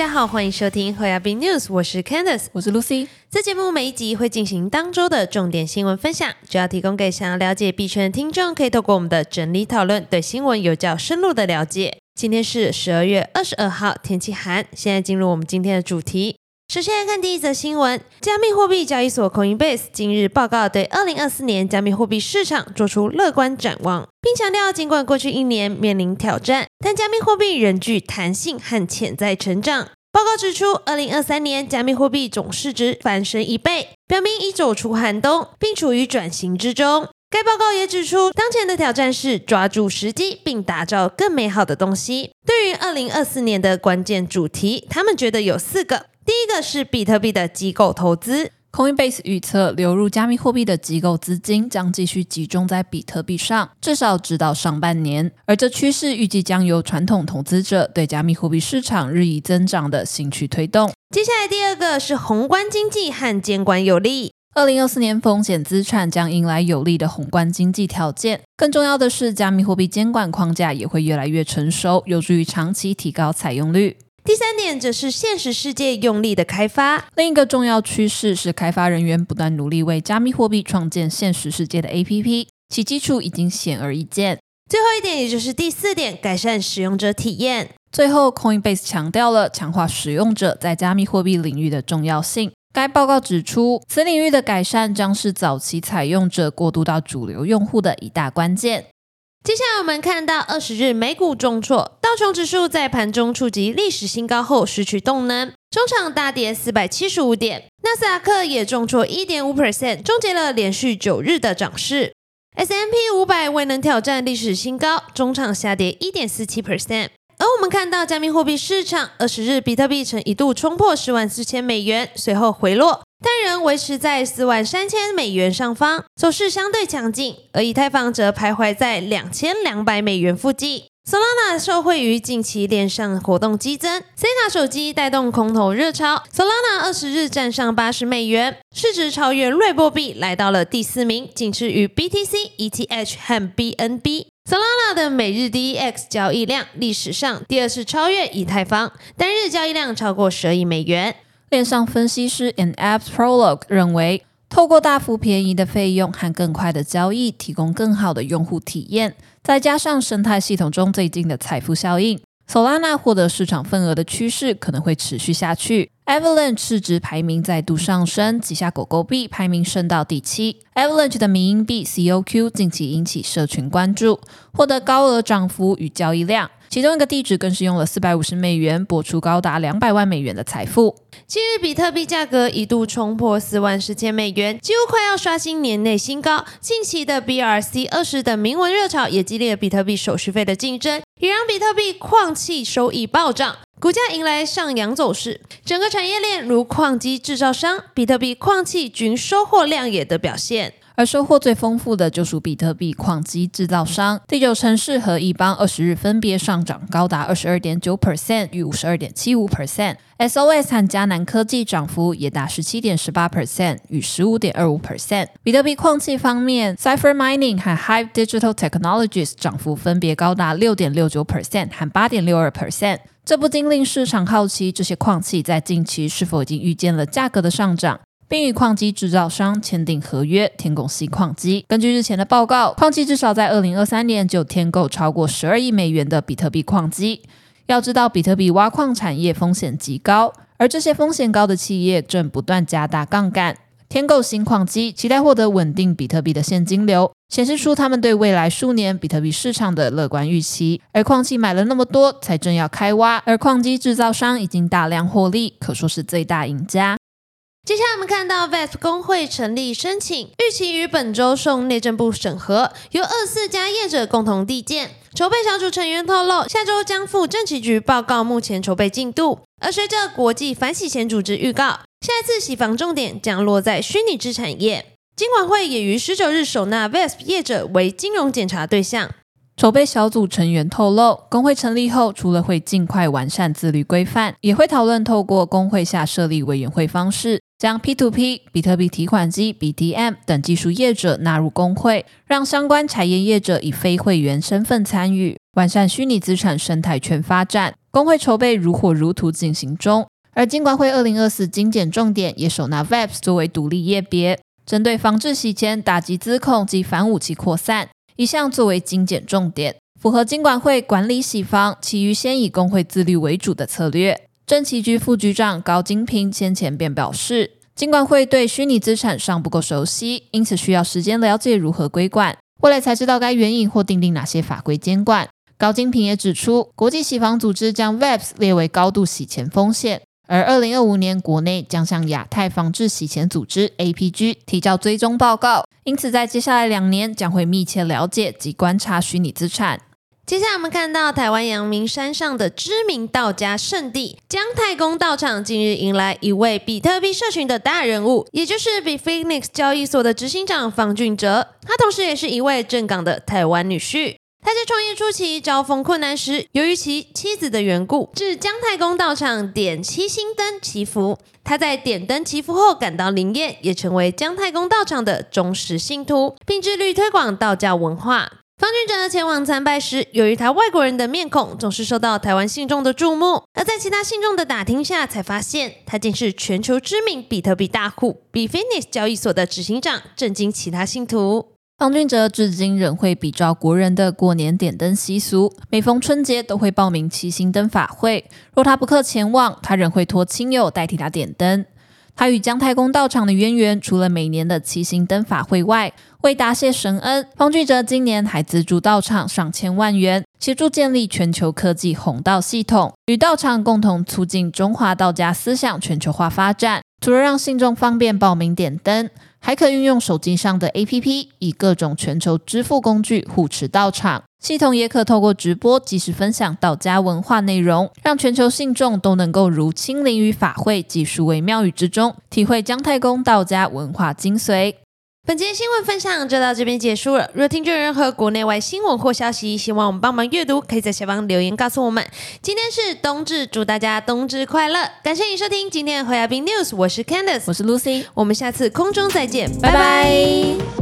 家好，欢迎收听和亚币 News，我是 Candice，我是 Lucy。这节目每一集会进行当周的重点新闻分享，主要提供给想要了解币圈的听众，可以透过我们的整理讨论，对新闻有较深入的了解。今天是十二月二十二号，天气寒。现在进入我们今天的主题。首先来看第一则新闻：加密货币交易所 Coinbase 今日报告对二零二四年加密货币市场做出乐观展望，并强调，尽管过去一年面临挑战，但加密货币仍具弹性和潜在成长。报告指出，二零二三年加密货币总市值翻身一倍，表明已走出寒冬，并处于转型之中。该报告也指出，当前的挑战是抓住时机，并打造更美好的东西。对于二零二四年的关键主题，他们觉得有四个。第一个是比特币的机构投资。Coinbase 预测，流入加密货币的机构资金将继续集中在比特币上，至少直到上半年。而这趋势预计将由传统投资者对加密货币市场日益增长的兴趣推动。接下来，第二个是宏观经济和监管有利。二零二四年风险资产将迎来有利的宏观经济条件，更重要的是，加密货币监管框架也会越来越成熟，有助于长期提高采用率。第三点则是现实世界用力的开发。另一个重要趋势是，开发人员不断努力为加密货币创建现实世界的 APP，其基础已经显而易见。最后一点，也就是第四点，改善使用者体验。最后，Coinbase 强调了强化使用者在加密货币领域的重要性。该报告指出，此领域的改善将是早期采用者过渡到主流用户的一大关键。接下来我们看到二十日美股重挫，道琼指数在盘中触及历史新高后失去动能，中场大跌四百七十五点。纳斯达克也重挫一点五 percent，终结了连续九日的涨势。S M P 五百未能挑战历史新高，中场下跌一点四七 percent。而我们看到加密货币市场，二十日比特币曾一度冲破十万四千美元，随后回落，但仍维持在四万三千美元上方，走势相对强劲。而以太坊则徘徊在两千两百美元附近。Solana 受惠于近期链上活动激增，C 卡手机带动空头热潮，Solana 二十日站上八十美元，市值超越瑞波币，来到了第四名，仅次于 BTC、ETH 和 BNB。Solana 的每日 DEX 交易量历史上第二次超越以太坊，单日交易量超过十亿美元。链上分析师 An App Prologue 认为，透过大幅便宜的费用和更快的交易，提供更好的用户体验，再加上生态系统中最近的财富效应。Solana 获得市场份额的趋势可能会持续下去。Avalanche 市值排名再度上升，旗下狗狗币排名升到第七。Avalanche 的民营币 COQ 近期引起社群关注，获得高额涨幅与交易量。其中一个地址更是用了四百五十美元，博出高达两百万美元的财富。今日比特币价格一度冲破四万四千美元，几乎快要刷新年内新高。近期的 BRC 二十等铭文热潮也激烈了比特币手续费的竞争，也让比特币矿气收益暴涨，股价迎来上扬走势。整个产业链如矿机制造商、比特币矿气均收获亮眼的表现。而收获最丰富的就属比特币矿机制造商。第九城市和一邦二十日分别上涨高达二十二点九 percent 与五十二点七五 percent。SOS 和迦南科技涨幅也达十七点十八 percent 与十五点二五 percent。比特币矿器方面，Cipher Mining 和 Hive Digital Technologies 涨幅分别高达六点六九 percent 和八点六二 percent。这不禁令市场好奇，这些矿器在近期是否已经预见了价格的上涨？并与矿机制造商签订合约，填供新矿机。根据日前的报告，矿机至少在二零二三年就添购超过十二亿美元的比特币矿机。要知道，比特币挖矿产业风险极高，而这些风险高的企业正不断加大杠杆，添购新矿机，期待获得稳定比特币的现金流，显示出他们对未来数年比特币市场的乐观预期。而矿机买了那么多，才正要开挖，而矿机制造商已经大量获利，可说是最大赢家。接下来我们看到 VASP 工会成立申请，预期于本周送内政部审核，由二四家业者共同递件。筹备小组成员透露，下周将赴政企局报告目前筹备进度。而随着国际反洗钱组织预告，下一次洗房重点将落在虚拟资产业。金管会也于十九日首纳 VASP 业者为金融检查对象。筹备小组成员透露，工会成立后，除了会尽快完善自律规范，也会讨论透过工会下设立委员会方式。将 P2P、比特币提款机、BDM 等技术业者纳入工会，让相关产业业者以非会员身份参与，完善虚拟资产生态圈发展。工会筹备如火如荼进行中。而金管会二零二四精简重点也首拿 VAPS 作为独立业别，针对防治洗钱、打击资控及反武器扩散，一项作为精简重点，符合金管会管理洗房，其余先以工会自律为主的策略。政企局副局长高金平先前便表示，金管会对虚拟资产尚不够熟悉，因此需要时间了解如何规管，未来才知道该援引或订定哪些法规监管。高金平也指出，国际洗房组织将 VAPS 列为高度洗钱风险。而二零二五年，国内将向亚太防治洗钱组织 （APG） 提交追踪报告，因此在接下来两年将会密切了解及观察虚拟资产。接下来我们看到台湾阳明山上的知名道家圣地姜太公道场，近日迎来一位比特币社群的大人物，也就是比 Phoenix 交易所的执行长方俊哲，他同时也是一位正港的台湾女婿。他在创业初期遭逢困难时，由于其妻子的缘故，至姜太公道场点七星灯祈福。他在点灯祈福后感到灵验，也成为姜太公道场的忠实信徒，并致力推广道教文化。方俊哲前往参拜时，由于他外国人的面孔总是受到台湾信众的注目，而在其他信众的打听下，才发现他竟是全球知名比特币大户 Bitfinex 交易所的执行长，震惊其他信徒。方俊哲至今仍会比照国人的过年点灯习俗，每逢春节都会报名七星灯法会。若他不克前往，他仍会托亲友代替他点灯。他与姜太公道场的渊源，除了每年的七星灯法会外，为答谢神恩，方俊哲今年还资助道场上千万元，协助建立全球科技红道系统，与道场共同促进中华道家思想全球化发展。除了让信众方便报名点灯。还可运用手机上的 APP，以各种全球支付工具护持到场。系统也可透过直播及时分享道家文化内容，让全球信众都能够如亲临于法会及数位庙宇之中，体会姜太公道家文化精髓。本节新闻分享就到这边结束了。若听众有任何国内外新闻或消息，希望我们帮忙阅读，可以在下方留言告诉我们。今天是冬至，祝大家冬至快乐！感谢你收听今天的和亚冰 news，我是 Candice，我是 Lucy，我们下次空中再见，拜拜。